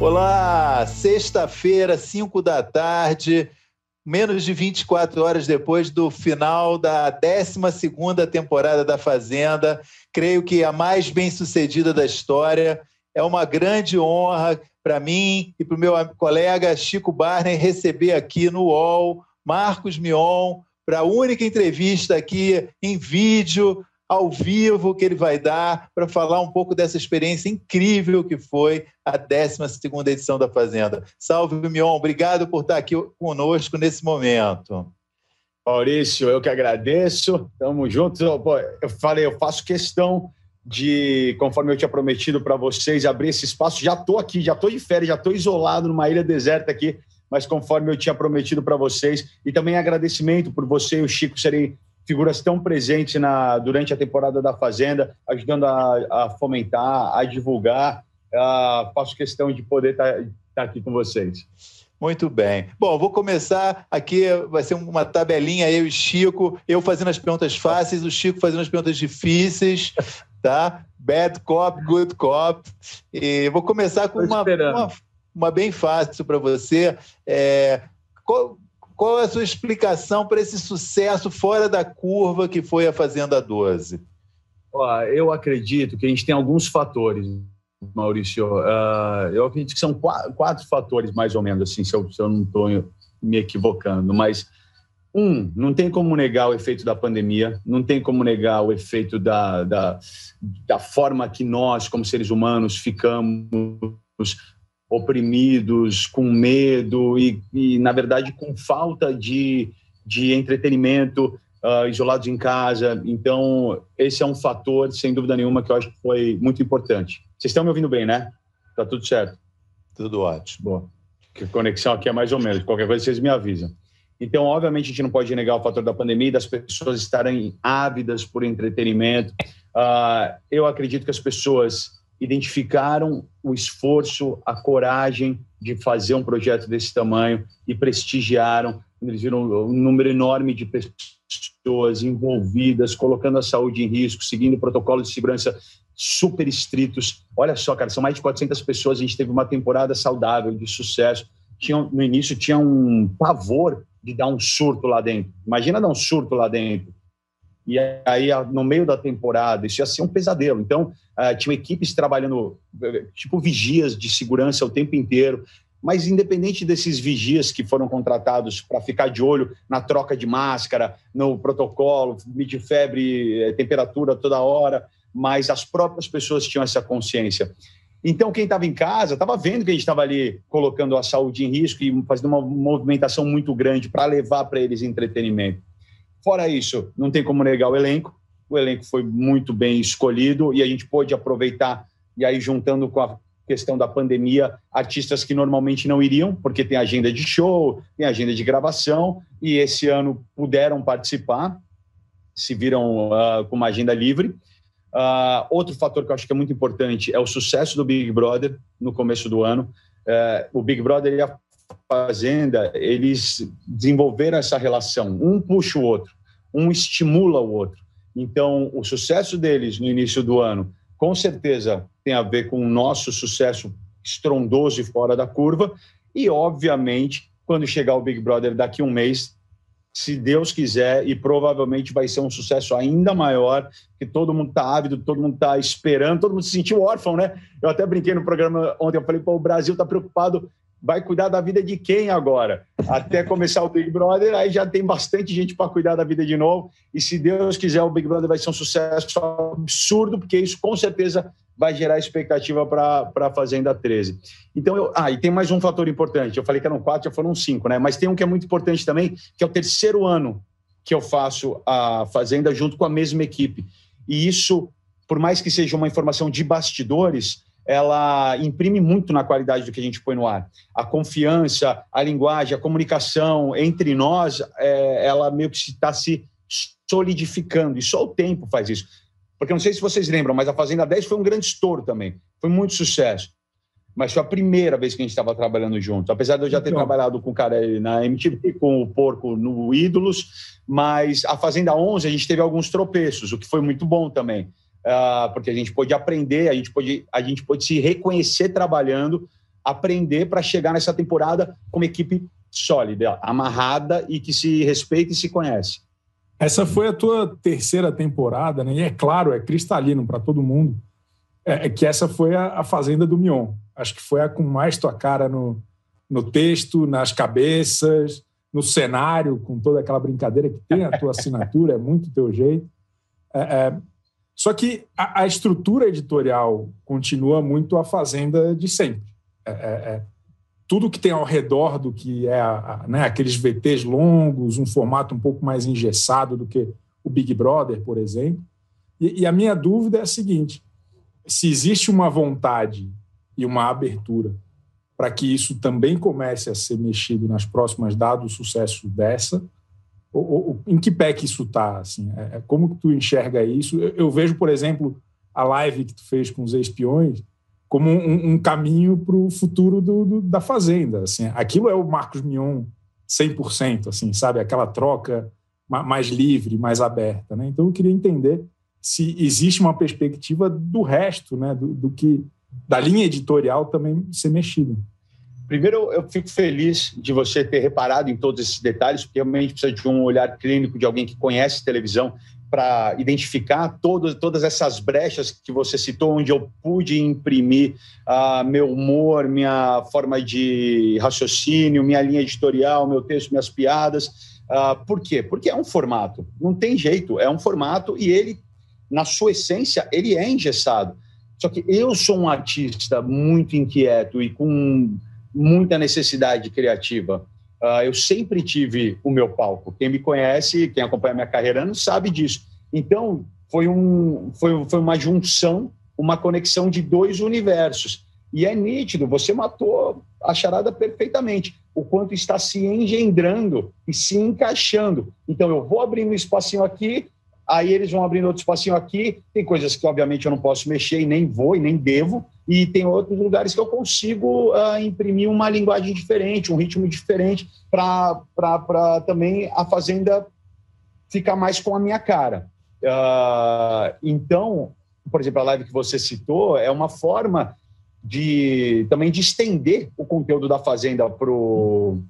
Olá, sexta-feira, 5 da tarde, menos de 24 horas depois do final da 12 temporada da Fazenda. Creio que a mais bem-sucedida da história. É uma grande honra para mim e para o meu colega Chico Barney receber aqui no UOL Marcos Mion para a única entrevista aqui em vídeo ao vivo que ele vai dar para falar um pouco dessa experiência incrível que foi a 12 edição da Fazenda. Salve, Mion, obrigado por estar aqui conosco nesse momento. Maurício, eu que agradeço, estamos juntos. Eu falei, eu faço questão de, conforme eu tinha prometido para vocês, abrir esse espaço. Já estou aqui, já estou de férias, já estou isolado numa ilha deserta aqui, mas conforme eu tinha prometido para vocês. E também agradecimento por você e o Chico serem figuras tão presentes na, durante a temporada da Fazenda, ajudando a, a fomentar, a divulgar. Uh, faço questão de poder estar tá, tá aqui com vocês. Muito bem. Bom, vou começar aqui, vai ser uma tabelinha, eu e Chico, eu fazendo as perguntas fáceis, o Chico fazendo as perguntas difíceis, tá? Bad cop, good cop. E vou começar com uma, uma, uma, bem fácil para você. É, qual, qual é a sua explicação para esse sucesso fora da curva que foi a Fazenda 12? eu acredito que a gente tem alguns fatores, Maurício. Uh, eu acredito que são quatro, quatro, fatores, mais ou menos, assim, se eu, se eu não estou me equivocando. Mas, um, não tem como negar o efeito da pandemia, não tem como negar o efeito da, da, da forma que nós, como seres humanos, ficamos oprimidos, com medo e, e na verdade, com falta de, de entretenimento, uh, isolados em casa. Então, esse é um fator, sem dúvida nenhuma, que eu acho que foi muito importante. Vocês estão me ouvindo bem, né? Tá tudo certo? Tudo ótimo. Boa. A conexão aqui é mais ou menos. Qualquer coisa vocês me avisam. Então, obviamente, a gente não pode negar o fator da pandemia, das pessoas estarem ávidas por entretenimento. Uh, eu acredito que as pessoas identificaram o esforço, a coragem de fazer um projeto desse tamanho e prestigiaram. Eles viram um número enorme de pessoas envolvidas, colocando a saúde em risco, seguindo protocolos de segurança super estritos. Olha só, cara, são mais de 400 pessoas. A gente teve uma temporada saudável, de sucesso. Tinha, no início tinha um pavor de dar um surto lá dentro. Imagina dar um surto lá dentro e aí no meio da temporada isso ia ser um pesadelo. Então uh, tinha equipes trabalhando tipo vigias de segurança o tempo inteiro. Mas independente desses vigias que foram contratados para ficar de olho na troca de máscara, no protocolo, medir febre, eh, temperatura toda hora, mas as próprias pessoas tinham essa consciência. Então, quem estava em casa estava vendo que a gente estava ali colocando a saúde em risco e fazendo uma movimentação muito grande para levar para eles entretenimento. Fora isso, não tem como negar o elenco. O elenco foi muito bem escolhido e a gente pôde aproveitar, e aí juntando com a questão da pandemia, artistas que normalmente não iriam, porque tem agenda de show, tem agenda de gravação, e esse ano puderam participar, se viram uh, com uma agenda livre. Uh, outro fator que eu acho que é muito importante é o sucesso do Big Brother no começo do ano. Uh, o Big Brother Fazenda, eles desenvolveram essa relação, um puxa o outro, um estimula o outro. Então, o sucesso deles no início do ano, com certeza, tem a ver com o nosso sucesso estrondoso e fora da curva, e, obviamente, quando chegar o Big Brother daqui a um mês, se Deus quiser, e provavelmente vai ser um sucesso ainda maior, que todo mundo está ávido, todo mundo está esperando, todo mundo se sentiu órfão, né? Eu até brinquei no programa ontem, eu falei, pô, o Brasil está preocupado vai cuidar da vida de quem agora? Até começar o Big Brother, aí já tem bastante gente para cuidar da vida de novo. E se Deus quiser, o Big Brother vai ser um sucesso absurdo, porque isso com certeza vai gerar expectativa para a Fazenda 13. Então, eu, ah, e tem mais um fator importante. Eu falei que eram quatro, já foram cinco, né? Mas tem um que é muito importante também, que é o terceiro ano que eu faço a Fazenda junto com a mesma equipe. E isso, por mais que seja uma informação de bastidores, ela imprime muito na qualidade do que a gente põe no ar. A confiança, a linguagem, a comunicação entre nós, é, ela meio que está se solidificando, e só o tempo faz isso. Porque não sei se vocês lembram, mas a Fazenda 10 foi um grande estouro também, foi muito sucesso. Mas foi a primeira vez que a gente estava trabalhando junto. Apesar de eu já ter então. trabalhado com o cara na MTV, com o Porco no Ídolos, mas a Fazenda 11 a gente teve alguns tropeços, o que foi muito bom também uh, porque a gente pôde aprender, a gente pôde, a gente pôde se reconhecer trabalhando, aprender para chegar nessa temporada com uma equipe sólida, amarrada e que se respeita e se conhece. Essa foi a tua terceira temporada, né? E é claro, é cristalino para todo mundo, é, é, que essa foi a, a, Fazenda do Mion. Acho que foi a com mais tua cara no, no texto, nas cabeças, no cenário, com toda aquela brincadeira que tem a tua assinatura, é muito teu jeito. É, é, só que a, a, estrutura editorial continua muito a Fazenda de sempre. É, é, é tudo que tem ao redor do que é a, a, né, aqueles VTs longos, um formato um pouco mais engessado do que o Big Brother, por exemplo. E, e a minha dúvida é a seguinte: se existe uma vontade e uma abertura para que isso também comece a ser mexido nas próximas, dado o sucesso dessa? Em que pé que isso está? Assim? É, é, como que tu enxerga isso? Eu, eu, vejo, por exemplo, a live que tu fez com os espiões como um, um caminho para o futuro do, do, da Fazenda. Assim. Aquilo é o Marcos Mion 100%, assim, sabe? Aquela troca mais livre, mais aberta. Né? Então, eu queria entender se existe uma perspectiva do resto, né? do, do que da linha editorial também ser mexida. Primeiro, eu fico feliz de você ter reparado em todos esses detalhes, porque realmente precisa de um olhar clínico de alguém que conhece televisão para identificar todo, todas essas brechas que você citou, onde eu pude imprimir uh, meu humor, minha forma de raciocínio, minha linha editorial, meu texto, minhas piadas. Uh, por quê? Porque é um formato, não tem jeito, é um formato e ele, na sua essência, ele é engessado. Só que eu sou um artista muito inquieto e com muita necessidade criativa. Uh, eu sempre tive o meu palco. Quem me conhece, quem acompanha minha carreira, não sabe disso. Então, foi, um, foi, foi uma junção, uma conexão de dois universos. E é nítido, você matou a charada perfeitamente. O quanto está se engendrando e se encaixando. Então, eu vou abrindo um espacinho aqui, aí eles vão abrindo outro espacinho aqui. Tem coisas que, obviamente, eu não posso mexer e nem vou e nem devo, e tem outros lugares que eu consigo uh, imprimir uma linguagem diferente, um ritmo diferente, para também a Fazenda ficar mais com a minha cara. Uh, então, por exemplo, a live que você citou é uma forma de também de estender o conteúdo da Fazenda para o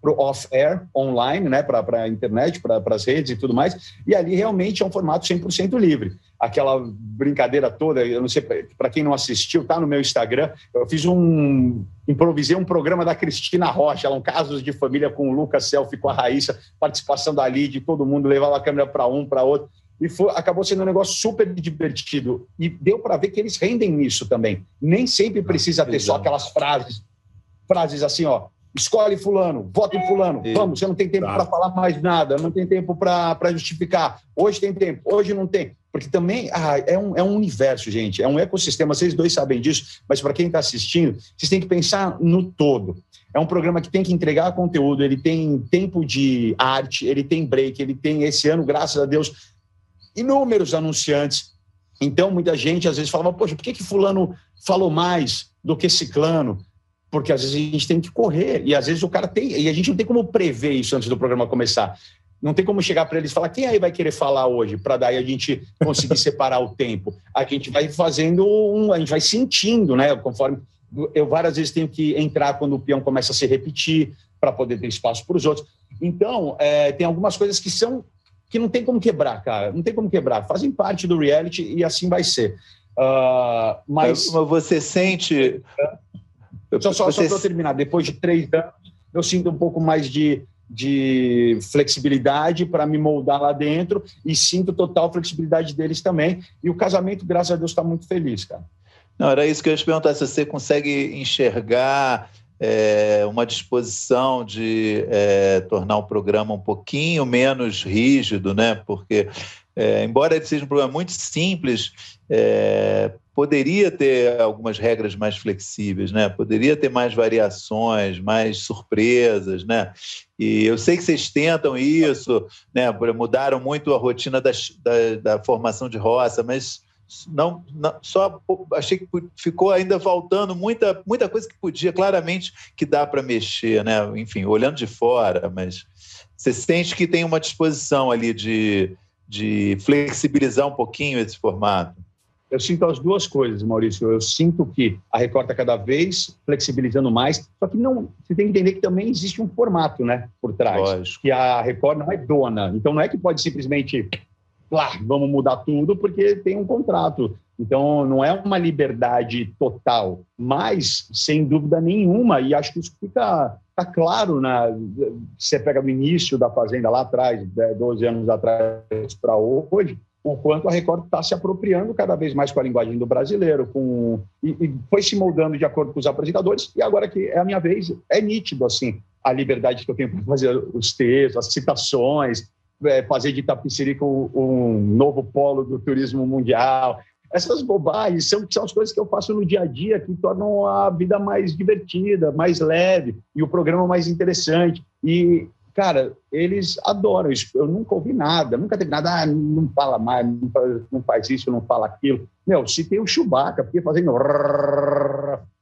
para o off-air online, né, para a internet, para as redes e tudo mais, e ali realmente é um formato 100% livre. Aquela brincadeira toda, eu não sei, para quem não assistiu, tá no meu Instagram, eu fiz um, improvisei um programa da Cristina Rocha, ela um casos de família com o Lucas Selfie, com a Raíssa, participação da Lid, todo mundo levava a câmera para um, para outro, e foi, acabou sendo um negócio super divertido, e deu para ver que eles rendem nisso também. Nem sempre precisa ter só aquelas frases, frases assim, ó, escolhe fulano, vota em fulano, vamos, você não tem tempo tá. para falar mais nada, não tem tempo para justificar. Hoje tem tempo, hoje não tem. Porque também ah, é, um, é um universo, gente, é um ecossistema, vocês dois sabem disso, mas para quem está assistindo, vocês têm que pensar no todo. É um programa que tem que entregar conteúdo, ele tem tempo de arte, ele tem break, ele tem, esse ano, graças a Deus, inúmeros anunciantes. Então, muita gente às vezes falava, poxa, por que, que fulano falou mais do que ciclano? Porque às vezes a gente tem que correr e às vezes o cara tem e a gente não tem como prever isso antes do programa começar. Não tem como chegar para eles e falar quem aí vai querer falar hoje para daí a gente conseguir separar o tempo. A gente vai fazendo um, a gente vai sentindo, né? Conforme eu várias vezes tenho que entrar quando o peão começa a se repetir para poder ter espaço para os outros. Então é, tem algumas coisas que são que não tem como quebrar, cara. Não tem como quebrar. Fazem parte do reality e assim vai ser. Uh, mas... mas você sente só, só, Você... só para terminar, depois de três anos, eu sinto um pouco mais de, de flexibilidade para me moldar lá dentro e sinto total flexibilidade deles também. E o casamento, graças a Deus, está muito feliz, cara. Não, era isso que eu ia te perguntar, se você consegue enxergar é, uma disposição de é, tornar o programa um pouquinho menos rígido, né? Porque, é, embora ele seja um programa muito simples, é, poderia ter algumas regras mais flexíveis, né? Poderia ter mais variações, mais surpresas, né? E eu sei que vocês tentam isso, né? Mudaram muito a rotina das, da, da formação de roça, mas não, não, só achei que ficou ainda faltando muita, muita coisa que podia claramente que dá para mexer, né? Enfim, olhando de fora, mas você sente que tem uma disposição ali de, de flexibilizar um pouquinho esse formato. Eu sinto as duas coisas, Maurício. Eu sinto que a Record está cada vez flexibilizando mais, só que não. Você tem que entender que também existe um formato, né, por trás. Lógico. Que a Record não é dona. Então não é que pode simplesmente, lá, vamos mudar tudo porque tem um contrato. Então não é uma liberdade total, mas sem dúvida nenhuma. E acho que isso fica, fica claro na. Você pega do início da fazenda lá atrás, 12 anos atrás para hoje o quanto a Record está se apropriando cada vez mais com a linguagem do brasileiro, com e, e, foi se moldando de acordo com os apresentadores, e agora que é a minha vez, é nítido assim a liberdade que eu tenho para fazer os textos, as citações, é, fazer de Itapicirica um, um novo polo do turismo mundial. Essas bobagens são, são as coisas que eu faço no dia a dia que tornam a vida mais divertida, mais leve e o programa mais interessante. E cara, eles adoram isso. Eu nunca ouvi nada, nunca teve nada, ah, não fala mais, não faz, não faz isso, não fala aquilo. Meu, tem o Chewbacca, porque fazendo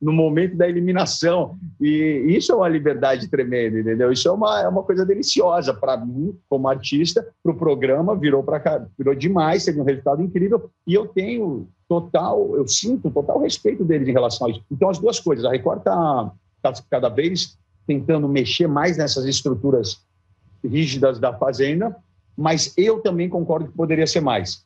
no momento da eliminação. E isso é uma liberdade tremenda, entendeu? Isso é uma, é uma coisa deliciosa para mim, como artista, para o programa, virou para cá, virou demais, teve um resultado incrível. E eu tenho total, eu sinto total respeito deles em relação a isso. Então, as duas coisas. A Record está tá cada vez tentando mexer mais nessas estruturas rígidas da fazenda, mas eu também concordo que poderia ser mais.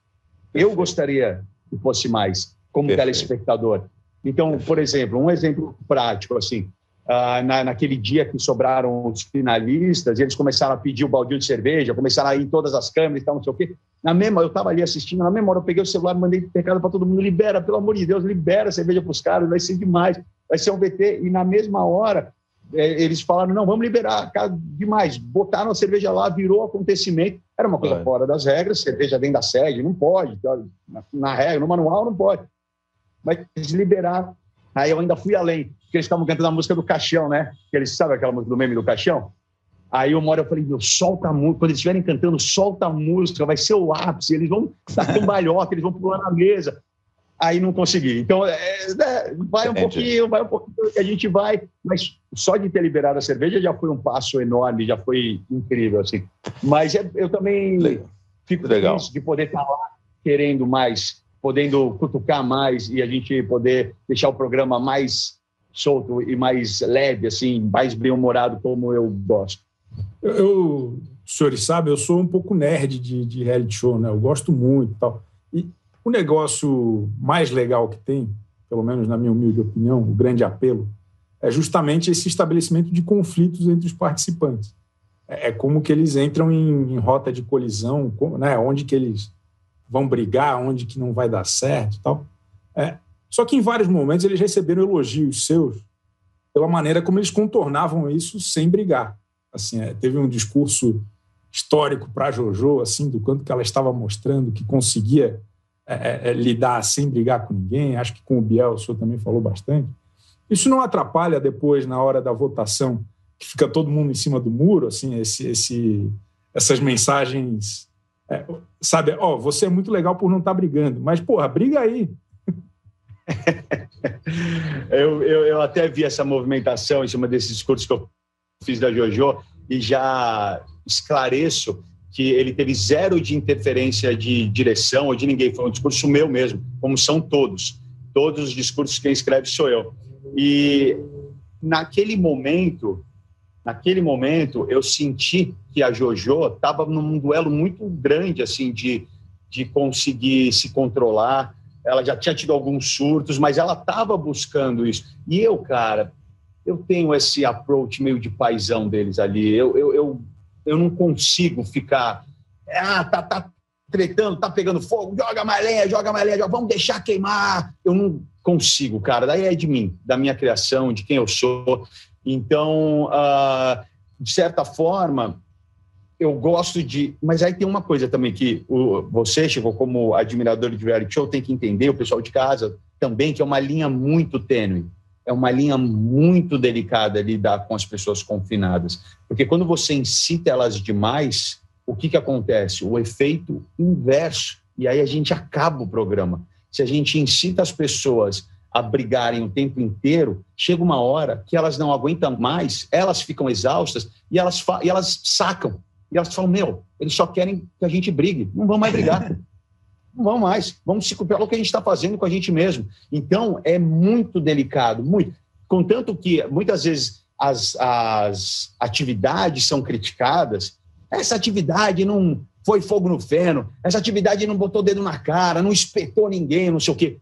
Eu gostaria que fosse mais, como Perfeito. telespectador. Então, por exemplo, um exemplo prático, assim, uh, na, naquele dia que sobraram os finalistas, eles começaram a pedir o baldinho de cerveja, começaram a ir em todas as câmeras e tal, não sei o quê. Na mesma, eu estava ali assistindo, na mesma hora eu peguei o celular, mandei recado para todo mundo, libera, pelo amor de Deus, libera a cerveja para os caras, vai ser demais, vai ser um VT. E na mesma hora, eles falaram, não, vamos liberar demais. Botaram a cerveja lá, virou acontecimento. Era uma coisa é. fora das regras, cerveja dentro da sede, não pode. Na, na regra, no manual, não pode. Mas eles liberaram. Aí eu ainda fui além, porque eles estavam cantando a música do Caixão, né? Que eles sabem aquela música do meme do Caixão? Aí uma hora eu falei, meu, solta a música. Quando eles estiverem cantando, solta a música, vai ser o ápice. Eles vão dar cambalhota, eles vão pular na mesa aí não consegui. Então, é, é, vai um Entendi. pouquinho, vai um pouquinho, a gente vai, mas só de ter liberado a cerveja já foi um passo enorme, já foi incrível, assim. Mas é, eu também Legal. fico Legal. feliz de poder estar lá querendo mais, podendo cutucar mais e a gente poder deixar o programa mais solto e mais leve, assim, mais bem-humorado como eu gosto. Eu, eu, os senhores sabem, eu sou um pouco nerd de, de reality show, né? Eu gosto muito e tal. E o negócio mais legal que tem, pelo menos na minha humilde opinião, o grande apelo, é justamente esse estabelecimento de conflitos entre os participantes. É, é como que eles entram em, em rota de colisão, né? onde que eles vão brigar, onde que não vai dar certo tal. É. Só que em vários momentos eles receberam elogios seus pela maneira como eles contornavam isso sem brigar. Assim, é, teve um discurso histórico para Jojo, assim, do quanto que ela estava mostrando que conseguia é, é, é, lidar sem brigar com ninguém. Acho que com o Biel o senhor também falou bastante. Isso não atrapalha depois, na hora da votação, que fica todo mundo em cima do muro, assim, esse, esse, essas mensagens. É, sabe, ó, oh, você é muito legal por não estar tá brigando, mas, porra, briga aí. eu, eu, eu, até vi essa movimentação em cima desses discursos que eu fiz da Jojo e já esclareço que ele teve zero de interferência de direção ou de ninguém, foi um discurso meu mesmo, como são todos. Todos os discursos quem escreve sou eu. E naquele momento, naquele momento, eu senti que a Jojo estava num duelo muito grande, assim, de, de conseguir se controlar. Ela já tinha tido alguns surtos, mas ela estava buscando isso. E eu, cara, eu tenho esse approach meio de paisão deles ali. Eu, eu, eu eu não consigo ficar. Ah, tá, tá tretando, tá pegando fogo, joga mais lenha, joga mais lenha, vamos deixar queimar. Eu não consigo, cara. Daí é de mim, da minha criação, de quem eu sou. Então, uh, de certa forma, eu gosto de. Mas aí tem uma coisa também que o, você, Chico, como admirador de reality show, tem que entender, o pessoal de casa também, que é uma linha muito tênue é uma linha muito delicada lidar com as pessoas confinadas, porque quando você incita elas demais, o que, que acontece? O efeito inverso, e aí a gente acaba o programa. Se a gente incita as pessoas a brigarem o tempo inteiro, chega uma hora que elas não aguentam mais, elas ficam exaustas e elas, e elas sacam. E elas falam: Meu, eles só querem que a gente brigue, não vão mais brigar. Vamos mais. Vamos se culpar o que a gente está fazendo com a gente mesmo. Então, é muito delicado, muito. Contanto que, muitas vezes, as, as atividades são criticadas, essa atividade não foi fogo no feno, essa atividade não botou dedo na cara, não espetou ninguém, não sei o quê.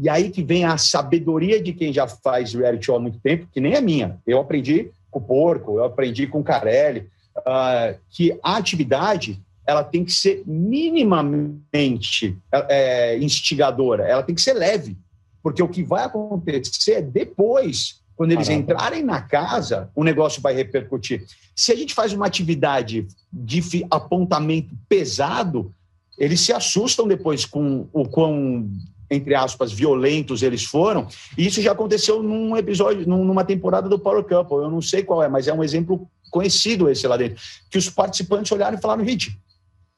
E aí que vem a sabedoria de quem já faz reality show há muito tempo, que nem é minha. Eu aprendi com o Porco, eu aprendi com o Carelli, uh, que a atividade ela tem que ser minimamente é, instigadora, ela tem que ser leve, porque o que vai acontecer é depois, quando eles Caramba. entrarem na casa, o negócio vai repercutir. Se a gente faz uma atividade de apontamento pesado, eles se assustam depois com o quão entre aspas, violentos eles foram. E isso já aconteceu num episódio, numa temporada do Power Couple. Eu não sei qual é, mas é um exemplo conhecido esse lá dentro. Que os participantes olharam e falaram: Hit,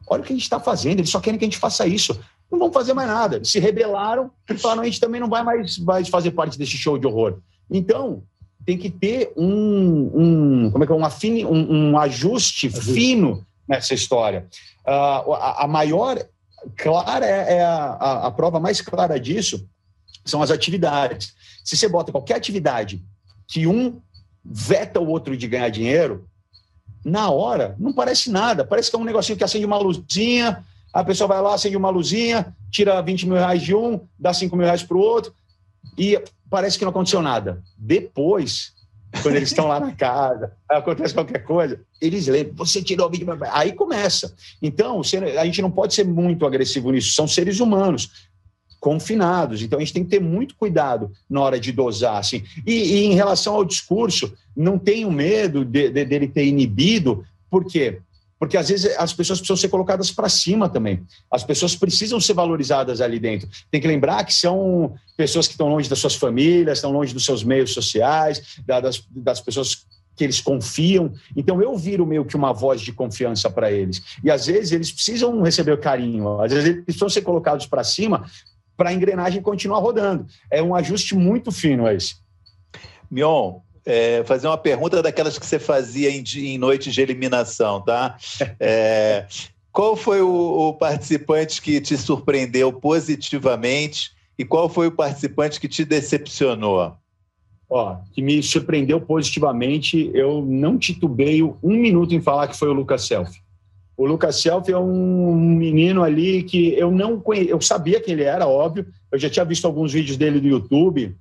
olha o que a gente está fazendo, eles só querem que a gente faça isso. Não vão fazer mais nada. Se rebelaram e falaram: a gente também não vai mais, mais fazer parte desse show de horror. Então, tem que ter um, um como é que é, um, afine, um, um ajuste fino nessa história. Uh, a, a, maior clara é, é a, a, a, prova mais clara disso são as atividades. Se você bota qualquer atividade que um veta o outro de ganhar dinheiro, na hora não parece nada. Parece que é um negocinho que acende uma luzinha, a pessoa vai lá, acende uma luzinha, tira 20 mil reais de um, dá 5 mil reais para o outro, e parece que não aconteceu nada. Depois, quando eles estão lá na casa, acontece qualquer coisa, eles lembram, você tirou 20 mil Aí começa. Então, a gente não pode ser muito agressivo nisso, são seres humanos confinados. Então a gente tem que ter muito cuidado na hora de dosar. Assim. E, e em relação ao discurso, não tenho medo de, de, dele ter inibido, por quê? Porque às vezes as pessoas precisam ser colocadas para cima também. As pessoas precisam ser valorizadas ali dentro. Tem que lembrar que são pessoas que estão longe das suas famílias, estão longe dos seus meios sociais, das, das pessoas que eles confiam. Então eu viro meio que uma voz de confiança para eles. E às vezes eles precisam receber carinho, às vezes eles precisam ser colocados para cima para a engrenagem continuar rodando. É um ajuste muito fino esse. Mion, é, fazer uma pergunta daquelas que você fazia em, em noites de eliminação, tá? É, qual foi o, o, participante que te surpreendeu positivamente e qual foi o participante que te decepcionou? Ó, que me surpreendeu positivamente, eu não titubeio um minuto em falar que foi o Lucas Selfie. O Lucas Self é um menino ali que eu não conhecia, eu sabia que ele era, óbvio. Eu já tinha visto alguns vídeos dele no YouTube,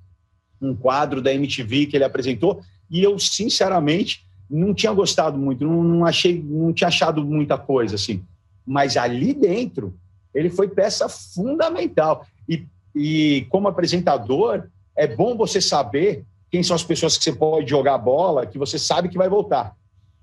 um quadro da MTV que ele apresentou, e eu, sinceramente, não tinha gostado muito, não, não achei, não tinha achado muita coisa assim. Mas ali dentro, ele foi peça fundamental. E, e como apresentador, é bom você saber quem são as pessoas que você pode jogar bola, que você sabe que vai voltar.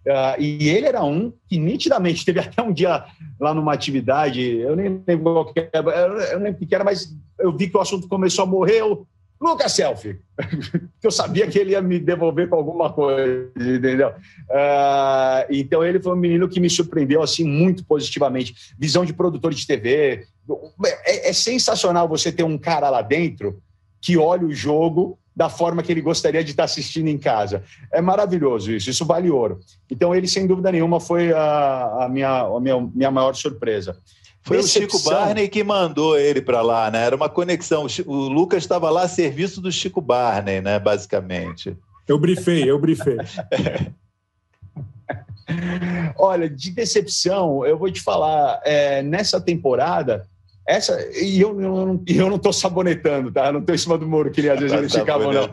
Uh, e ele era um que nitidamente teve até um dia lá numa atividade, eu nem lembro o que era, eu nem lembro que era, mas eu vi que o assunto começou a morrer. Eu, Lucas Selfie, que eu sabia que ele ia me devolver com alguma coisa, entendeu? Uh, então ele foi um menino que me surpreendeu assim muito positivamente. Visão de produtor de TV. É, é sensacional você ter um cara lá dentro que olha o jogo da forma que ele gostaria de estar assistindo em casa. É maravilhoso isso, isso vale ouro. Então, ele, sem dúvida nenhuma, foi a, a, minha, a minha, minha maior surpresa. Foi Decepção. o Chico Barney que mandou ele para lá, né? Era uma conexão. O Lucas estava lá a serviço do Chico Barney, né? Basicamente. Eu brifei, eu brifei. Olha, de decepção, eu vou te falar, é, nessa temporada, essa, e eu, eu, eu não estou sabonetando, tá? Eu não estou em cima do muro, que às vezes tá eles ficavam, não.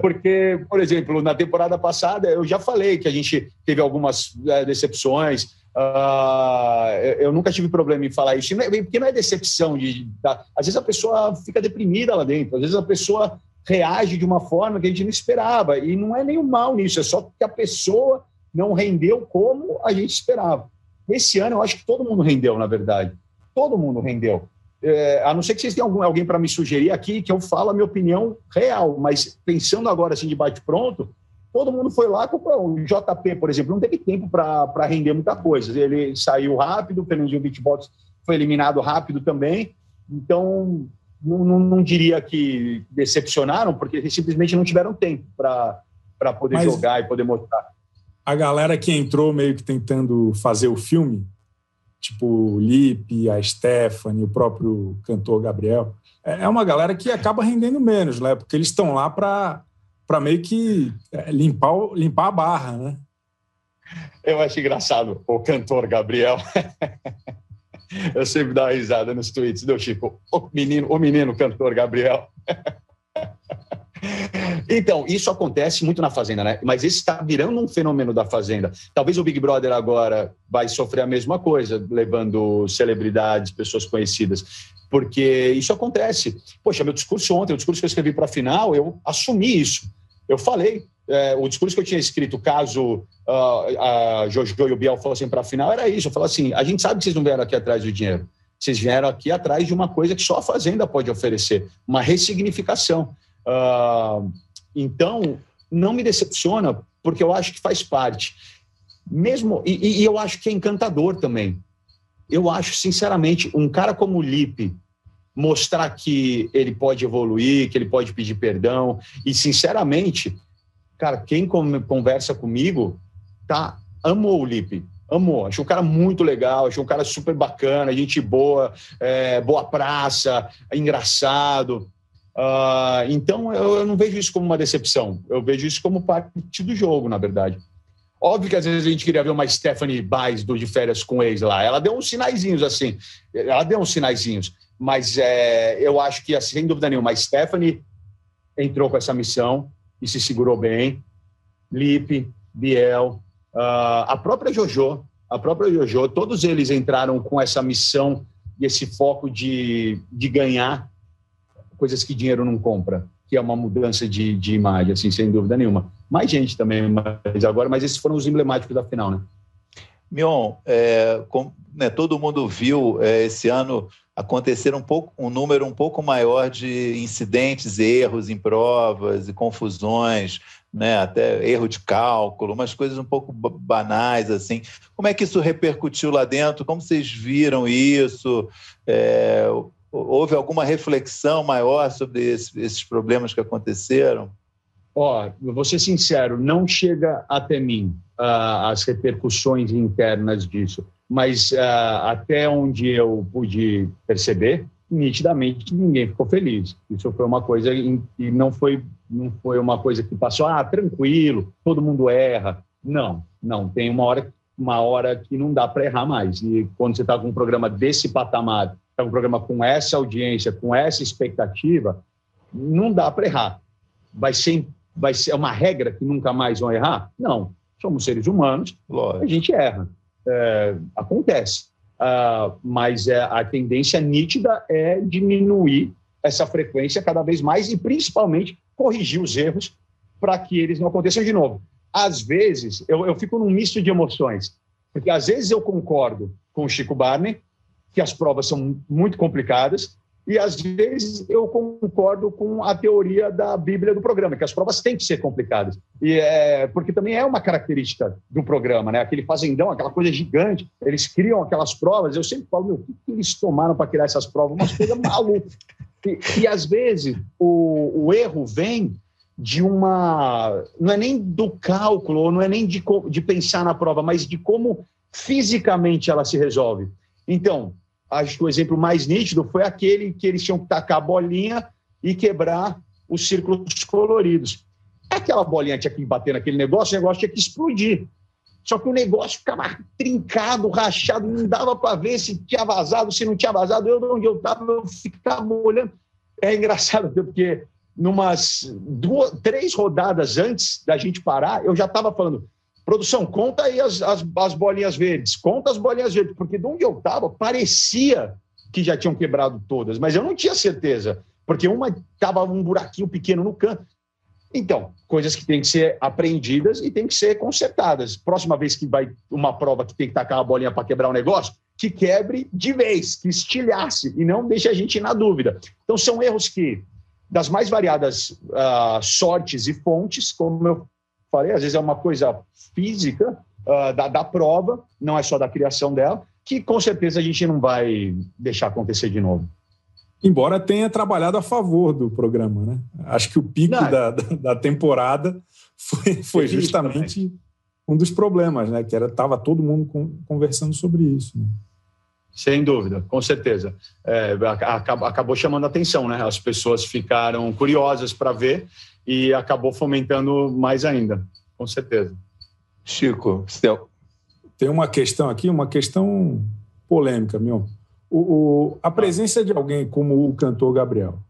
Porque, por exemplo, na temporada passada, eu já falei que a gente teve algumas é, decepções. Uh, eu, eu, nunca tive problema em falar isso, porque não é decepção. De, de, às vezes a pessoa fica deprimida lá dentro, às vezes a pessoa reage de uma forma que a gente não esperava. E não é nenhum mal nisso, é só que a pessoa não rendeu como a gente esperava. Esse ano, eu acho que todo mundo rendeu, na verdade todo mundo rendeu. É, a não ser que vocês tenham algum, alguém para me sugerir aqui, que eu falo a minha opinião real, mas pensando agora assim de bate-pronto, todo mundo foi lá, comprou. O JP, por exemplo, não teve tempo para render muita coisa. Ele saiu rápido, o Fernandinho Beatbox foi eliminado rápido também, então não, não, não, diria que decepcionaram, porque simplesmente não tiveram tempo para poder mas jogar e poder mostrar. A galera que entrou meio que tentando fazer o filme tipo o Lipe, a Stephanie, o próprio cantor Gabriel, é, é uma galera que acaba rendendo menos, né? Porque eles estão lá para meio que é, limpar, limpar a barra, né? Eu acho engraçado o cantor Gabriel. Eu sempre dou uma risada nos tweets do Chico. O menino, o menino cantor Gabriel. Então, isso acontece muito na Fazenda, né? Mas esse está virando um fenômeno da Fazenda. Talvez o Big Brother agora vai sofrer a mesma coisa, levando celebridades, pessoas conhecidas, porque isso acontece. Poxa, meu discurso ontem, o discurso que eu escrevi para a final, eu assumi isso. Eu falei, é, o discurso que eu tinha escrito, caso uh, a Jojo e o Biel fossem para a final, era isso. Eu falei assim: a gente sabe que vocês não vieram aqui atrás do dinheiro. Vocês vieram aqui atrás de uma coisa que só a Fazenda pode oferecer uma ressignificação. Uh, então, não me decepciona, porque eu acho que faz parte. Mesmo, e, e, eu acho que é encantador também. Eu acho, sinceramente, um cara como o Lipe mostrar que ele pode evoluir, que ele pode pedir perdão. E, sinceramente, cara, quem conversa comigo tá amou o Lipe. Amou, achou um cara muito legal, achou um cara super bacana, gente boa, é, boa praça, engraçado. Uh, então, eu, eu, não vejo isso como uma decepção. Eu vejo isso como parte do jogo, na verdade. Óbvio que às vezes a gente queria ver uma Stephanie Baez do De Férias com ex lá. Ela deu uns sinaizinhos assim. Ela deu uns sinaizinhos. Mas é, eu acho que, assim, sem dúvida nenhuma, a Stephanie entrou com essa missão e se segurou bem. Lipe, Biel, uh, a própria Jojo, a própria Jojo, todos eles entraram com essa missão e esse foco de, de ganhar coisas que dinheiro não compra, que é uma mudança de, de imagem, assim, sem dúvida nenhuma. Mais gente também, mas agora, mas esses foram os emblemáticos da final, né? Mion, é, com, né, todo mundo viu é, esse ano acontecer um pouco um número um pouco maior de incidentes, erros em provas e confusões, né, até erro de cálculo, umas coisas um pouco banais assim. Como é que isso repercutiu lá dentro? Como vocês viram isso? É, Houve alguma reflexão maior sobre esse, esses problemas que aconteceram? Ó, oh, vou ser sincero, não chega até mim uh, as repercussões internas disso, mas uh, até onde eu pude perceber, nitidamente ninguém ficou feliz. Isso foi uma coisa e não foi não foi uma coisa que passou ah tranquilo, todo mundo erra. Não, não tem uma hora uma hora que não dá para errar mais. E quando você está com um programa desse patamar é um programa com essa audiência, com essa expectativa, não dá para errar. Vai ser, vai ser uma regra que nunca mais vão errar? Não. Somos seres humanos, Lógico. a gente erra. É, acontece. Uh, mas é, a tendência nítida é diminuir essa frequência cada vez mais e, principalmente, corrigir os erros para que eles não aconteçam de novo. Às vezes, eu, eu fico num misto de emoções, porque às vezes eu concordo com o Chico Barney, que as provas são muito complicadas, e às vezes eu concordo com a teoria da Bíblia do programa, que as provas têm que ser complicadas. E é, porque também é uma característica do programa, né? Aquele fazendão, aquela coisa gigante, eles criam aquelas provas. Eu sempre falo, meu, o que, que eles tomaram para criar essas provas? Umas coisas malucas. E, e às vezes o, o erro vem de uma. Não é nem do cálculo, não é nem de, de pensar na prova, mas de como fisicamente ela se resolve. Então, acho que o exemplo mais nítido foi aquele que eles tinham que tacar a bolinha e quebrar os círculos coloridos. Aquela bolinha tinha que bater naquele negócio, o negócio tinha que explodir. Só que o negócio ficava trincado, rachado, não dava para ver se tinha vazado, se não tinha vazado. Eu, onde eu estava, eu ficava olhando. É engraçado, porque numas duas, três rodadas antes da gente parar, eu já estava falando, Produção, conta aí as, as, as, bolinhas verdes, conta as bolinhas verdes, porque de onde eu estava, parecia que já tinham quebrado todas, mas eu não tinha certeza, porque uma estava um buraquinho pequeno no canto. Então, coisas que têm que ser apreendidas e têm que ser consertadas. Próxima vez que vai uma prova que tem que tacar uma bolinha para quebrar um negócio, que quebre de vez, que estilhasse e não deixe a gente na dúvida. Então, são erros que, das mais variadas uh, sortes e fontes, como eu falei, às vezes é uma coisa física uh, da, da prova, não é só da criação dela, que com certeza a gente não vai deixar acontecer de novo. Embora tenha trabalhado a favor do programa, né? Acho que o pico da, da, da, temporada foi, foi justamente um dos problemas, né? Que era tava todo mundo conversando sobre isso. Né? Sem dúvida, com certeza. É, acabou chamando a atenção, né? As pessoas ficaram curiosas para ver e acabou fomentando mais ainda, com certeza. Chico, Stel. Tem uma questão aqui, uma questão polêmica, meu. O, o, a presença de alguém como o cantor Gabriel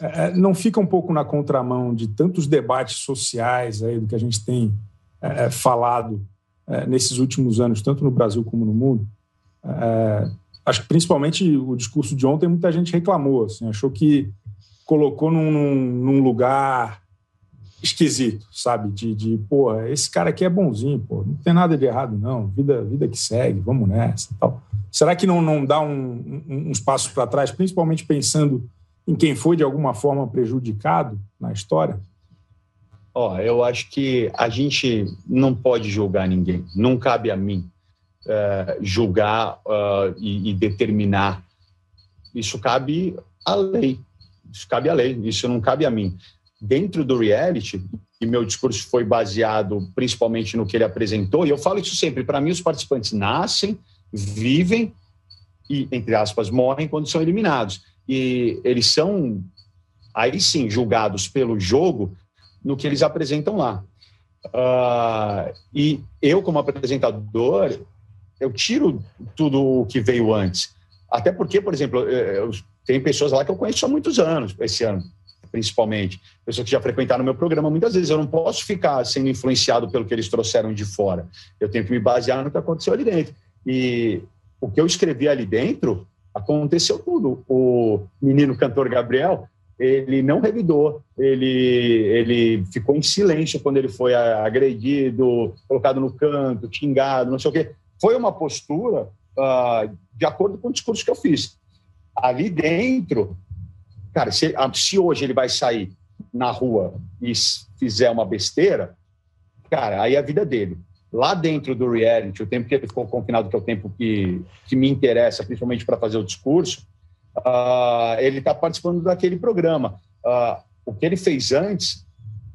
é, é, não fica um pouco na contramão de tantos debates sociais aí do que a gente tem é, é falado é, nesses últimos anos, tanto no Brasil como no mundo? É, acho que principalmente o discurso de ontem, muita gente reclamou, assim, achou que colocou num, num lugar esquisito, sabe? De, de, pô, esse cara aqui é bonzinho, pô, não tem nada de errado, não, vida, vida que segue, vamos nessa tal. Será que não, não dá um, um, uns passos para trás, principalmente pensando em quem foi de alguma forma prejudicado na história? Ó, eu acho que a gente não pode julgar ninguém, não cabe a mim uh, julgar uh, e, e, determinar. Isso cabe à lei. Isso cabe à lei. Isso não cabe a mim. Dentro do reality, e meu discurso foi baseado principalmente no que ele apresentou, e eu falo isso sempre: para mim, os participantes nascem, vivem e, entre aspas, morrem quando são eliminados. E eles são, aí sim, julgados pelo jogo no que eles apresentam lá. Uh, e eu, como apresentador, eu tiro tudo o que veio antes. Até porque, por exemplo, eu, tem pessoas lá que eu conheço há muitos anos, esse ano, principalmente. Pessoas que já frequentaram meu programa. Muitas vezes eu não posso ficar sendo influenciado pelo que eles trouxeram de fora. Eu tenho que me basear no que aconteceu ali dentro. E o que eu escrevi ali dentro, aconteceu tudo. O menino cantor Gabriel, ele não revidou, ele, ele ficou em silêncio quando ele foi agredido, colocado no canto, xingado, não sei o quê foi uma postura uh, de acordo com o discurso que eu fiz. Ali dentro, cara, se, se hoje ele vai sair na rua e fizer uma besteira, cara, aí é a vida dele. Lá dentro do reality, o tempo que ele ficou confinado, que é o tempo que, que me interessa, principalmente para fazer o discurso, uh, ele está participando daquele programa. Uh, o que ele fez antes,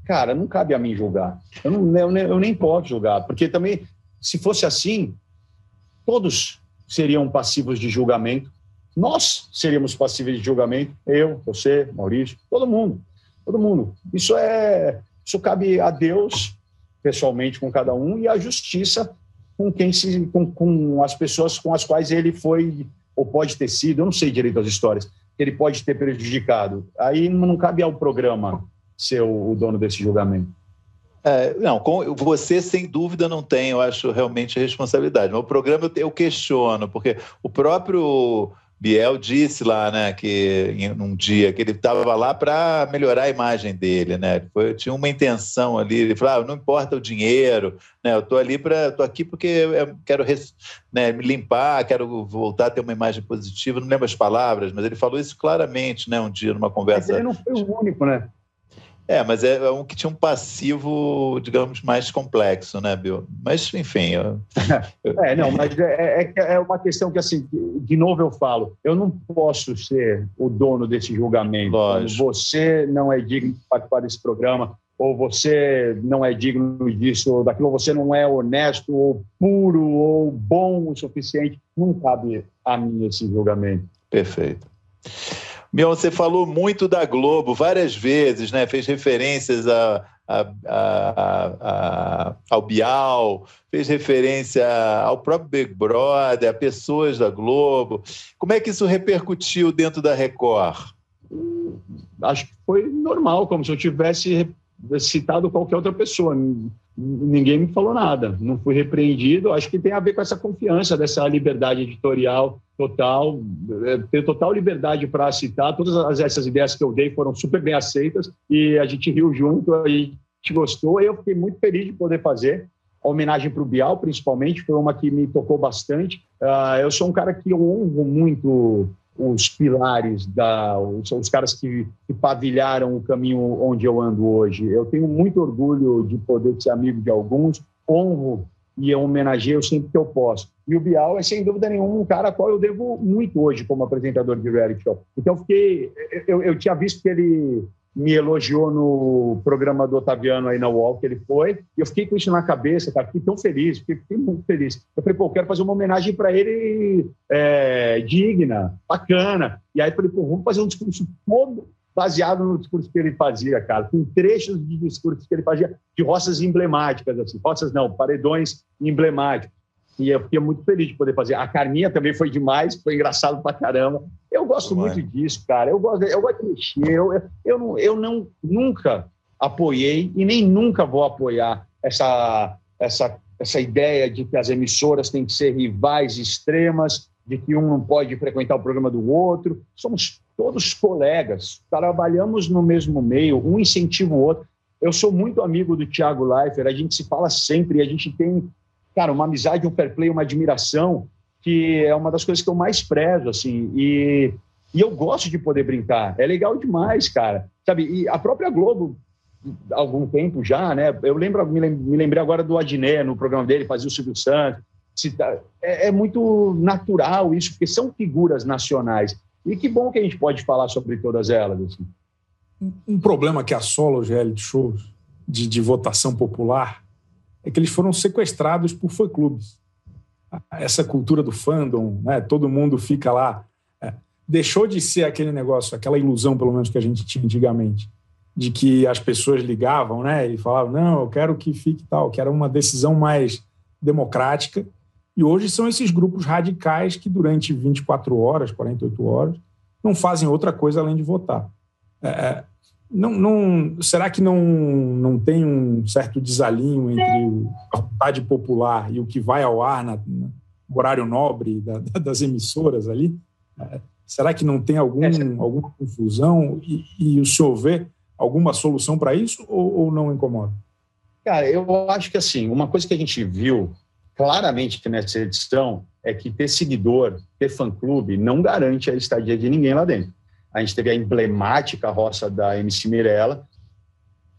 cara, não cabe a mim julgar. Eu, não, eu, nem, eu nem posso julgar, porque também, se fosse assim, todos seriam passivos de julgamento. Nós seríamos passíveis de julgamento, eu, você, Maurício, todo mundo, todo mundo. Isso é, isso cabe a Deus pessoalmente com cada um e à justiça com quem se, com, com as pessoas com as quais ele foi ou pode ter sido, eu não sei direito as histórias, ele pode ter prejudicado. Aí não cabe ao programa ser o, dono desse julgamento. É, não, com, você sem dúvida não tem, eu acho, realmente a responsabilidade. Mas o programa eu, eu questiono, porque o próprio Biel disse lá, né, que em um dia que ele estava lá para melhorar a imagem dele, né? Foi, tinha uma intenção ali, ele falou: ah, não importa o dinheiro, né? Eu estou ali para, tô aqui porque eu quero né, me limpar, quero voltar a ter uma imagem positiva. Não lembro as palavras, mas ele falou isso claramente, né, um dia numa conversa. Mas ele não foi o único, né? É, mas é, é um que tinha um passivo, digamos, mais complexo, né, Bill? Mas, enfim. Eu... é, não, mas é, é, é, uma questão que, assim, de novo eu falo, eu não posso ser o dono desse julgamento. Lógico. Você não é digno de participar desse programa, ou você não é digno disso ou daquilo, ou você não é honesto, ou puro, ou bom o suficiente. Não cabe a mim esse julgamento. Perfeito. Meu, você falou muito da Globo várias vezes, né? Fez referências a, a, a, ao Bial, fez referência ao próprio Big Brother, a pessoas da Globo. Como é que isso repercutiu dentro da Record? Acho que foi normal, como se eu tivesse citado qualquer outra pessoa ninguém me falou nada, não fui repreendido. Acho que tem a ver com essa confiança, dessa liberdade editorial total, é, ter total liberdade para citar. Todas essas ideias que eu dei foram super bem aceitas e a gente riu junto, a gente gostou. Eu fiquei muito feliz de poder fazer. A homenagem para o Bial, principalmente, foi uma que me tocou bastante. Uh, eu sou um cara que honro muito os pilares, da, os, os caras que, que pavilharam o caminho onde eu ando hoje. Eu tenho muito orgulho de poder ser amigo de alguns, honro e homenageio sempre que eu posso. E o Bial é, sem dúvida nenhuma, um cara a qual eu devo muito hoje como apresentador de reality show. Então, eu, fiquei, eu, eu tinha visto que ele me elogiou no programa do Otaviano aí na UOL, que ele foi, e eu fiquei com isso na cabeça, cara, fiquei tão feliz, fiquei, fiquei muito feliz. Eu falei, pô, eu quero fazer uma homenagem para ele é, digna, bacana. E aí eu falei, pô, vamos fazer um discurso todo baseado no discurso que ele fazia, cara, com trechos de discursos que ele fazia, de roças emblemáticas, assim, roças não, paredões emblemáticos. E eu fiquei muito feliz de poder fazer. A Carminha também foi demais, foi engraçado pra caramba. Eu gosto muito disso, cara. Eu gosto, eu gosto de mexer. Eu, eu, eu, não, eu não, nunca apoiei e nem nunca vou apoiar essa, essa, essa ideia de que as emissoras têm que ser rivais extremas, de que um não pode frequentar o programa do outro. Somos todos colegas, trabalhamos no mesmo meio, um incentiva o outro. Eu sou muito amigo do Thiago Leifert, a gente se fala sempre, a gente tem cara, uma amizade, um fair play, uma admiração, que é uma das coisas que eu mais prezo, assim, e, e eu gosto de poder brincar, é legal demais, cara, sabe, e a própria Globo, há algum tempo já, né, eu lembro, me lembrei agora do Adnet, no programa dele, fazia o Silvio Santos, é, é muito natural isso, porque são figuras nacionais, e que bom que a gente pode falar sobre todas elas, assim. Um problema que assola os reality shows de, de votação popular é que eles foram sequestrados por fã-clubes. Essa cultura do fandom, né? todo mundo fica lá. É, deixou de ser aquele negócio, aquela ilusão, pelo menos, que a gente tinha antigamente, de que as pessoas ligavam né? e falavam: não, eu quero que fique tal, que era uma decisão mais democrática. E hoje são esses grupos radicais que, durante 24 horas, 48 horas, não fazem outra coisa além de votar. É, é não, não, será que não, não tem um certo desalinho entre a vontade popular e o que vai ao ar na, no horário nobre da, das emissoras ali? É, será que não tem algum, é. alguma confusão e, e, o senhor vê alguma solução para isso ou, ou, não incomoda? Cara, eu acho que assim, uma coisa que a gente viu claramente nessa edição é que ter seguidor, ter fã-clube, não garante a estadia de ninguém lá dentro a gente teve a emblemática roça da MC Mirella,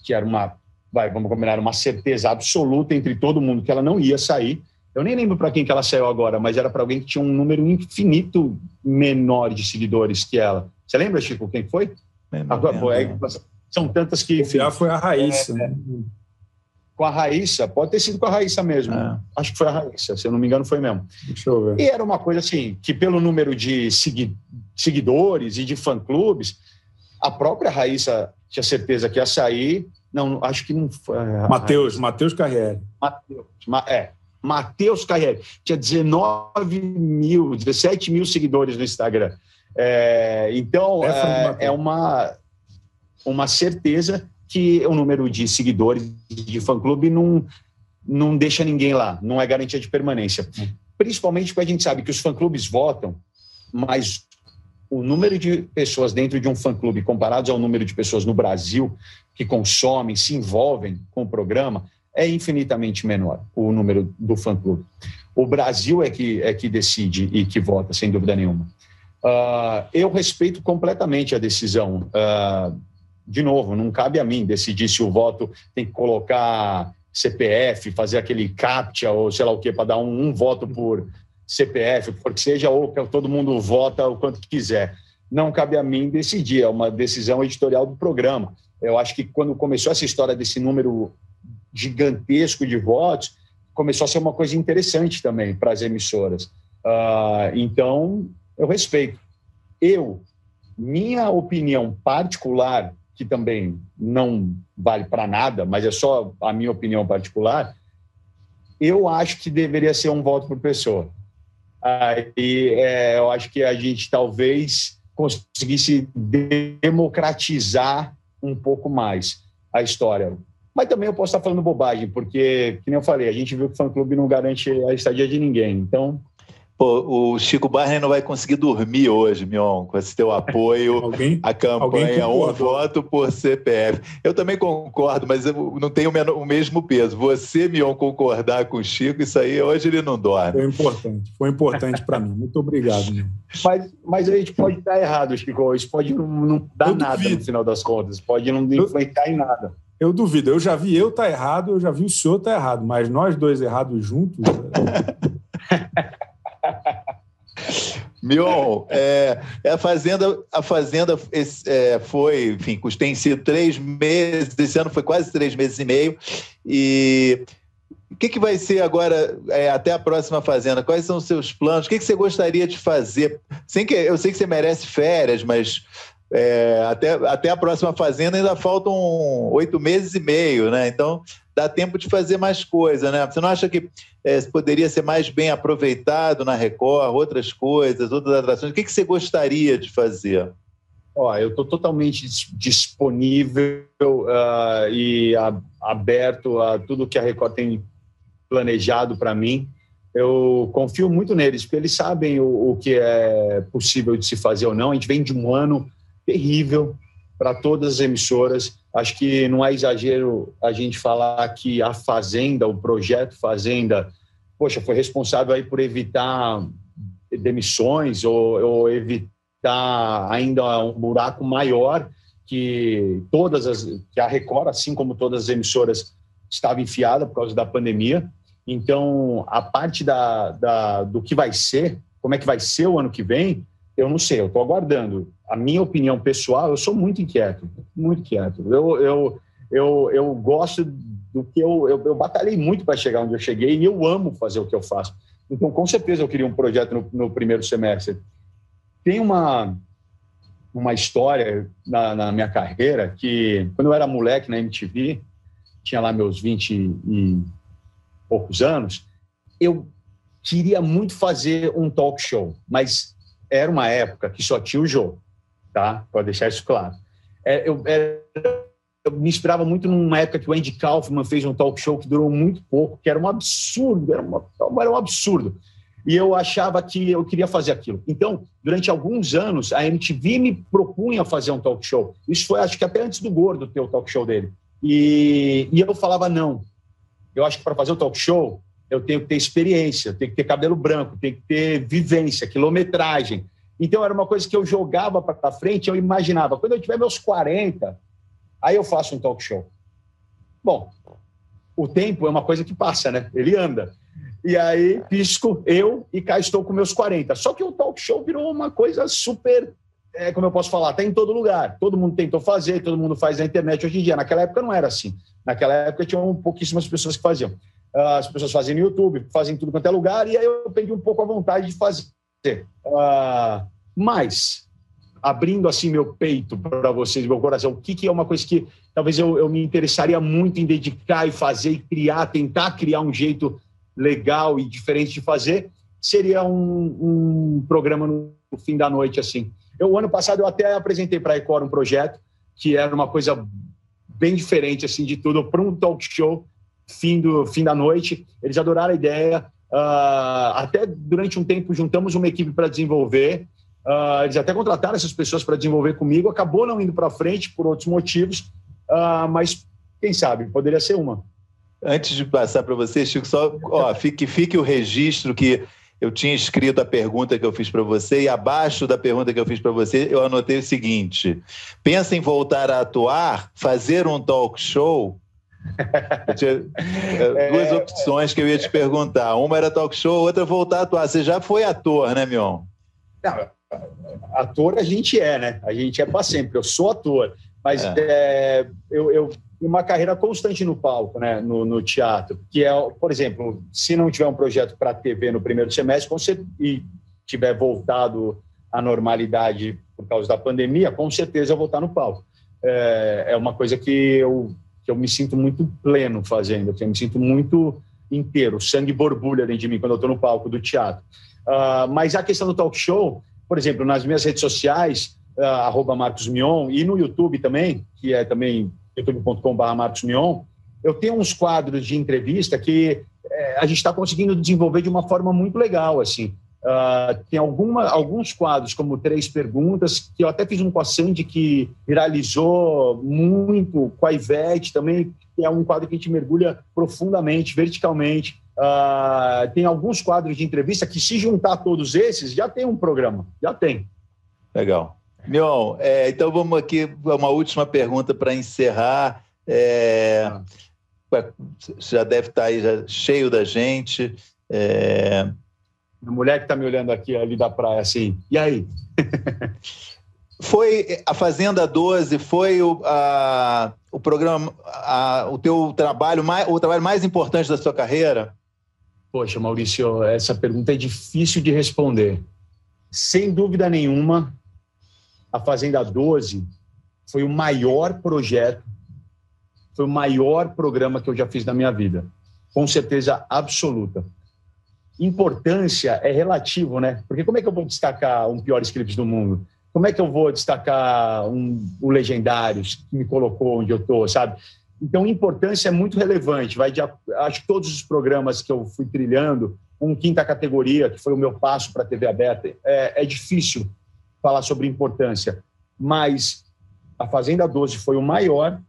que era uma, vai, vamos combinar, uma certeza absoluta entre todo mundo que ela não ia sair. Eu nem lembro para quem que ela saiu agora, mas era para alguém que tinha um número infinito menor de seguidores que ela. Você lembra, Chico, quem foi? agora, é, são tantas que. Enfim, foi a Raíssa. É, é, com a Raíssa, pode ter sido com a Raíssa mesmo. É. Acho que foi a Raíssa, se eu não me engano, foi mesmo. Deixa eu ver. E era uma coisa assim, que pelo número de segui seguidores e de fã-clubes, a própria Raíssa tinha certeza que ia sair. Não, acho que não foi. Matheus, Matheus Carriere. Matheus, é. Matheus Carriere. Tinha 19 mil, 17 mil seguidores no Instagram. É, então, é, é uma, uma certeza que o número de seguidores de fã-clube não, não deixa ninguém lá, não é garantia de permanência. Hum. Principalmente porque a gente sabe que os fã-clubes votam, mas o número de pessoas dentro de um fã-clube comparados ao número de pessoas no Brasil que consomem, se envolvem com o programa, é infinitamente menor o número do fã-clube. O Brasil é que, é que decide e que vota, sem dúvida nenhuma. Uh, eu respeito completamente a decisão. Uh, de novo, não cabe a mim decidir se o voto tem que colocar CPF, fazer aquele CAPTCHA ou sei lá o que, para dar um, um voto por CPF, porque seja, ou que todo mundo vota o quanto quiser. Não cabe a mim decidir, é uma decisão editorial do programa. Eu acho que quando começou essa história desse número gigantesco de votos, começou a ser uma coisa interessante também para as emissoras. Uh, então, eu respeito. Eu, minha opinião particular, que também não vale para nada, mas é só a minha opinião particular, eu acho que deveria ser um voto por pessoa. Aí é, eu acho que a gente talvez conseguisse democratizar um pouco mais a história. Mas também eu posso estar falando bobagem, porque, como eu falei, a gente viu que o fã-clube não garante a estadia de ninguém. Então, Pô, o Chico Barney não vai conseguir dormir hoje, Mion, com esse teu apoio alguém, à campanha Um Voto por CPF. Eu também concordo, mas eu não tenho o mesmo peso. Você, Mion, concordar com o Chico, isso aí hoje ele não dorme. Foi importante, foi importante para mim. Muito obrigado, Mion. Mas, mas a gente pode estar errado, Chico. Isso pode não, não dar eu nada duvido. no final das contas, pode não influenciar em nada. Eu duvido. Eu já vi eu estar tá errado, eu já vi o senhor estar tá errado, mas nós dois errados juntos. Mion, é, a Fazenda, a fazenda é, foi, enfim, tem sido três meses, esse ano foi quase três meses e meio, e o que, que vai ser agora, é, até a próxima Fazenda? Quais são os seus planos? O que, que você gostaria de fazer? Sem que, eu sei que você merece férias, mas é, até, até a próxima Fazenda ainda faltam oito meses e meio, né? Então, dá tempo de fazer mais coisa, né? Você não acha que é, poderia ser mais bem aproveitado na Record, outras coisas, outras atrações? O que, que você gostaria de fazer? Ó, eu estou totalmente disponível uh, e a, aberto a tudo que a Record tem planejado para mim. Eu confio muito neles, porque eles sabem o, o, que é possível de se fazer ou não. A gente vem de um ano terrível para todas as emissoras. Acho que não é exagero a gente falar que a Fazenda, o projeto Fazenda, poxa, foi responsável aí por evitar demissões ou, ou evitar ainda um buraco maior que todas as que a Record, assim como todas as emissoras, estava enfiada por causa da pandemia. Então, a parte da, da, do que vai ser, como é que vai ser o ano que vem, eu não sei, eu estou aguardando. A minha opinião pessoal, eu sou muito inquieto, muito inquieto. Eu, eu, eu, eu gosto do que eu, eu, eu batalhei muito para chegar onde eu cheguei e eu amo fazer o que eu faço. Então, com certeza, eu queria um projeto no, no primeiro semestre. Tem uma, uma história na, na, minha carreira que, quando eu era moleque na MTV, tinha lá meus 20 e poucos anos, eu queria muito fazer um talk show, mas era uma época que só tinha o jogo, tá? Para deixar isso claro. É, eu, é, eu, me inspirava muito numa época que o Andy Kaufman fez um talk show que durou muito pouco, que era um absurdo, era, uma, era um absurdo. E eu achava que eu queria fazer aquilo. Então, durante alguns anos, a MTV me propunha fazer um talk show. Isso foi, acho que até antes do Gordo ter o talk show dele. E, e eu falava, não. Eu acho que para fazer o talk show, eu tenho que ter experiência, tenho que ter cabelo branco, tenho que ter vivência, quilometragem. Então era uma coisa que eu jogava para frente, eu imaginava, quando eu tiver meus 40, aí eu faço um talk show. Bom, o tempo é uma coisa que passa, né? Ele anda. E aí pisco eu e cá estou com meus 40. Só que o talk show virou uma coisa super, é, como eu posso falar, está em todo lugar. Todo mundo tentou fazer, todo mundo faz na internet hoje em dia. Naquela época não era assim. Naquela época tinham pouquíssimas pessoas que faziam. Ah, as pessoas fazem no YouTube, fazem tudo quanto é lugar, e aí eu perdi um pouco a vontade de fazer. Uh, mas, abrindo assim meu peito para vocês, meu coração, o que, que é uma coisa que talvez eu, eu me interessaria muito em dedicar e fazer e criar, tentar criar um jeito legal e diferente de fazer, seria um, um programa no fim da noite, assim. Eu, ano passado, eu até apresentei para a Record um projeto que era uma coisa bem diferente, assim, de tudo, para um talk show fim, do, fim da noite. Eles adoraram a ideia. Uh, até durante um tempo juntamos uma equipe para desenvolver. Uh, eles até contrataram essas pessoas para desenvolver comigo. Acabou não indo para frente por outros motivos, uh, mas quem sabe poderia ser uma. Antes de passar para você, Chico, só ó, fique, fique o registro que eu tinha escrito a pergunta que eu fiz para você e abaixo da pergunta que eu fiz para você eu anotei o seguinte: pensa em voltar a atuar, fazer um talk show tinha é, duas opções que eu ia te perguntar. Uma era talk show, outra voltar a atuar. Você já foi ator, né, Mion? Não, ator a gente é, né? A gente é para sempre. Eu sou ator. Mas é. É, eu, eu uma carreira constante no palco, né, no, no, teatro, que é, por exemplo, se não tiver um projeto para TV no primeiro semestre, você e tiver voltado à normalidade por causa da pandemia, com certeza eu vou estar no palco. É, é uma coisa que eu que eu me sinto muito pleno fazendo, que eu me sinto muito inteiro, sangue borbulha dentro de mim quando eu estou no palco do teatro. Uh, mas a questão do talk show, por exemplo, nas minhas redes sociais, uh, arroba Marcos Mion, e no YouTube também, que é também youtube.com.br Marcos Mion, eu tenho uns quadros de entrevista que é, a gente está conseguindo desenvolver de uma forma muito legal, assim. Uh, tem alguma, alguns quadros, como Três Perguntas, que eu até fiz um com a Sandy que viralizou muito, com a Ivete também, que é um quadro que a gente mergulha profundamente, verticalmente. Uh, tem alguns quadros de entrevista que, se juntar todos esses, já tem um programa, já tem. Legal. Mion, é, então vamos aqui, uma última pergunta para encerrar. É, já deve estar aí já cheio da gente. É, A mulher que está me olhando aqui ali da praia, assim, e aí? foi a Fazenda 12, foi o, a, o programa, a, o teu trabalho mais, o trabalho mais importante da sua carreira? Poxa, Maurício, essa pergunta é difícil de responder. Sem dúvida nenhuma, a Fazenda 12 foi o maior projeto, foi o maior programa que eu já fiz na minha vida, com certeza absoluta. Importância é relativo, né? Porque como é que eu vou destacar um pior script do mundo? como é que eu vou destacar um, o Legendários, que me colocou onde eu estou, sabe? Então, importância é muito relevante. Vai de, acho que todos os programas que eu fui trilhando, um quinta categoria, que foi o meu passo para a TV aberta, é, é difícil falar sobre importância, mas a Fazenda 12 foi o maior,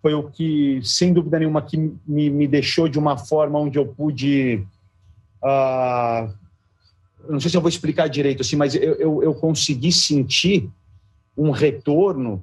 foi o que, sem dúvida nenhuma, que me, me deixou de uma forma onde eu pude uh, não sei se eu vou explicar direito assim, mas eu, eu, eu consegui sentir um retorno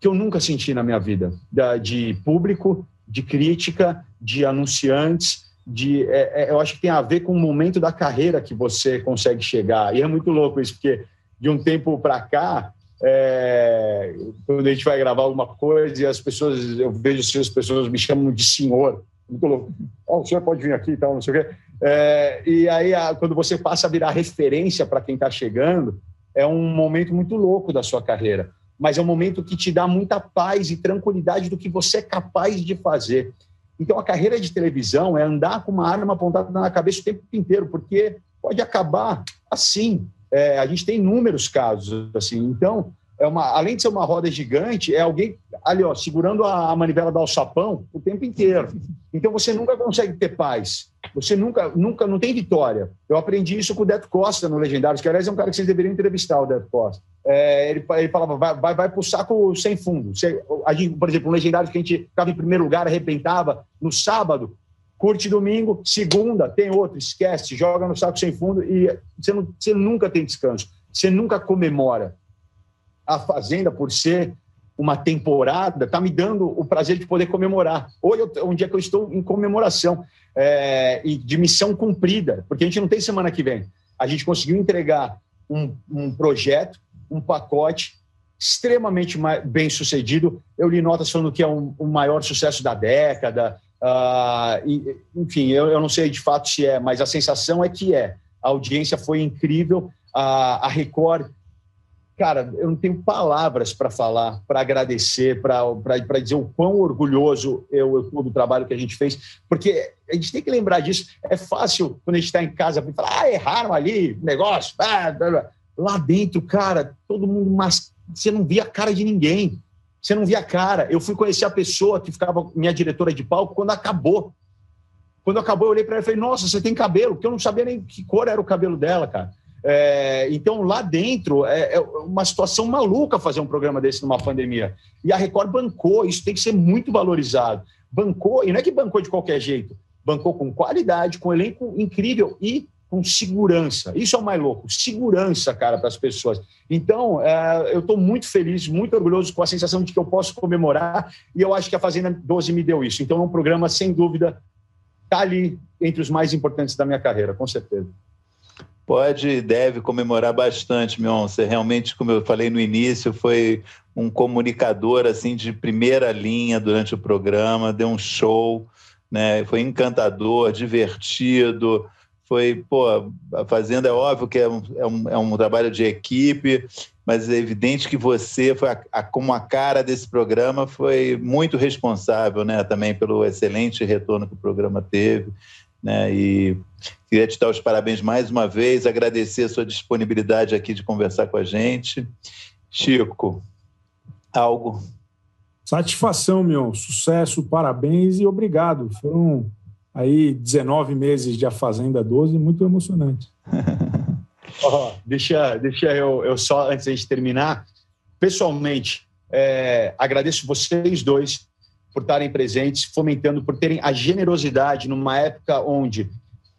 que eu nunca senti na minha vida, de público, de crítica, de anunciantes, de, é, é, eu acho que tem a ver com o momento da carreira que você consegue chegar. E é muito louco isso, porque de um tempo para cá, é, quando a gente vai gravar alguma coisa e as pessoas, eu vejo assim, as pessoas me chamam de senhor. Muito louco. Oh, o senhor pode vir aqui e tal, não sei o quê. É, e aí, a, quando você passa a virar referência para quem está chegando, é um momento muito louco da sua carreira. Mas é um momento que te dá muita paz e tranquilidade do que você é capaz de fazer. Então, a carreira de televisão é andar com uma arma apontada na cabeça o tempo inteiro, porque pode acabar assim. É, a gente tem inúmeros casos assim. Então, é uma, além de ser uma roda gigante, é alguém ali, ó, segurando a, a manivela do alçapão o tempo inteiro. Então, você nunca consegue ter paz. Você nunca, nunca, não tem vitória. Eu aprendi isso com o Deto Costa no Legendários, que aliás é um cara que vocês deveriam entrevistar, o Deto Costa. É, ele, ele falava, vai, vai, vai para o saco sem fundo. Você, a gente, por exemplo, um Legendários que a gente ficava em primeiro lugar, arrebentava, no sábado, curte domingo, segunda, tem outro, esquece, joga no saco sem fundo e você, não, você nunca tem descanso. Você nunca comemora. A Fazenda, por ser uma temporada, está me dando o prazer de poder comemorar. Hoje é um dia que eu estou em comemoração é, e de missão cumprida, porque a gente não tem semana que vem. A gente conseguiu entregar um, um projeto, um pacote extremamente bem sucedido. Eu li notas falando que é um, o maior sucesso da década. Uh, e, enfim, eu, eu, não sei de fato se é, mas a sensação é que é. A audiência foi incrível. a Record cara, eu não tenho palavras para falar, para agradecer, para dizer o quão orgulhoso eu estou do trabalho que a gente fez, porque a gente tem que lembrar disso. É fácil quando a gente está em casa falar, ah, erraram ali, negócio, ah, lá dentro, cara, todo mundo, mas você não via a cara de ninguém. Você não via a cara. Eu fui conhecer a pessoa que ficava minha diretora de palco quando acabou. Quando acabou, eu olhei para ela e falei: Nossa, você tem cabelo? Porque eu não sabia nem que cor era o cabelo dela, cara. É, então, lá dentro, é, é, uma situação maluca fazer um programa desse numa pandemia. E a Record bancou, isso tem que ser muito valorizado. Bancou, e não é que bancou de qualquer jeito, bancou com qualidade, com elenco incrível e com segurança. Isso é o mais louco, segurança, cara, para as pessoas. Então, é, eu estou muito feliz, muito orgulhoso com a sensação de que eu posso comemorar, e eu acho que a Fazenda 12 me deu isso. Então, é um programa, sem dúvida, está ali entre os mais importantes da minha carreira, com certeza pode e deve comemorar bastante, Mion. Você realmente, como eu falei no início, foi um comunicador assim de primeira linha durante o programa, deu um show, né? Foi encantador, divertido. Foi, pô, a Fazenda é óbvio que é um, é um, é um trabalho de equipe, mas é evidente que você, foi a, a, como a cara desse programa, foi muito responsável, né? Também pelo excelente retorno que o programa teve. Né? E queria te dar os parabéns mais uma vez, agradecer a sua disponibilidade aqui de conversar com a gente. Chico, algo? Satisfação, meu. Sucesso, parabéns e obrigado. Foram aí 19 meses de A Fazenda 12, muito emocionante. oh, deixa deixa eu, eu só, antes de terminar, pessoalmente, é, agradeço vocês dois por estarem presentes, fomentando, por terem a generosidade numa época onde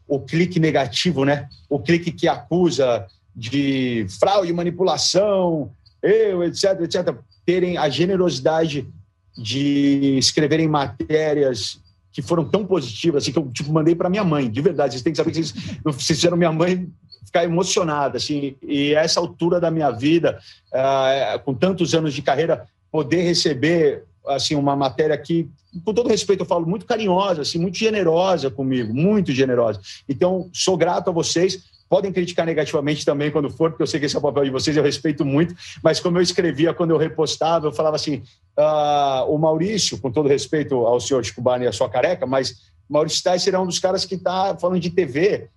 o clique negativo, né? O clique que acusa de fraude, manipulação, eu, etc, etc, terem a generosidade de escreverem matérias que foram tão positivas, assim, que eu tipo, mandei para minha mãe, de verdade. Vocês têm que saber que vocês, vocês fizeram minha mãe ficar emocionada, assim, e essa altura da minha vida, uh, com tantos anos de carreira, poder receber assim uma matéria que, com todo respeito, eu falo muito carinhosa, assim, muito generosa comigo, muito generosa. Então, sou grato a vocês. Podem criticar negativamente também quando for, porque eu sei que esse é o papel de vocês, eu respeito muito. Mas como eu escrevia, quando eu repostava, eu falava assim: uh, o Maurício, com todo respeito ao senhor Barney e a sua careca, mas Maurício Sticer é um dos caras que está falando de TV,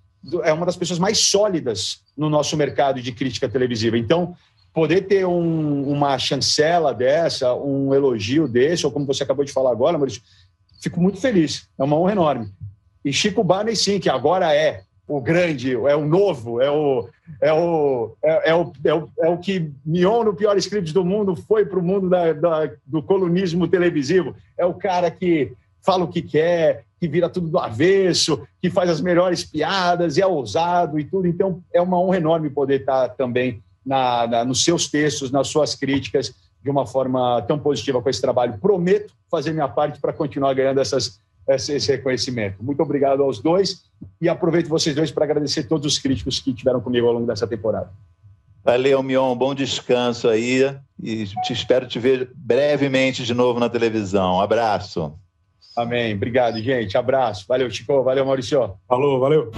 é uma das pessoas mais sólidas no nosso mercado de crítica televisiva. Então, poder ter um, uma chancela dessa, um elogio desse, ou como você acabou de falar agora, Maurício, fico muito feliz. É uma honra enorme. E Chico Barney, sim, que agora é o grande, é o novo, é o, é o, é, é o, é o, é o que Mion, no pior script do mundo, foi para o mundo da, da, do colunismo televisivo. É o cara que fala o que quer, que vira tudo do avesso, que faz as melhores piadas, é ousado e tudo. Então, é uma honra enorme poder estar também na, na, nos seus textos, nas suas críticas, de uma forma tão positiva com esse trabalho. Prometo fazer minha parte para continuar ganhando essas esse reconhecimento. Muito obrigado aos dois e aproveito vocês dois para agradecer todos os críticos que tiveram comigo ao longo dessa temporada. Valeu, Mion. Bom descanso aí e te espero te ver brevemente de novo na televisão. Um abraço. Amém. Obrigado, gente. Abraço. Valeu, Chico. Valeu, Maurício. Falou, valeu.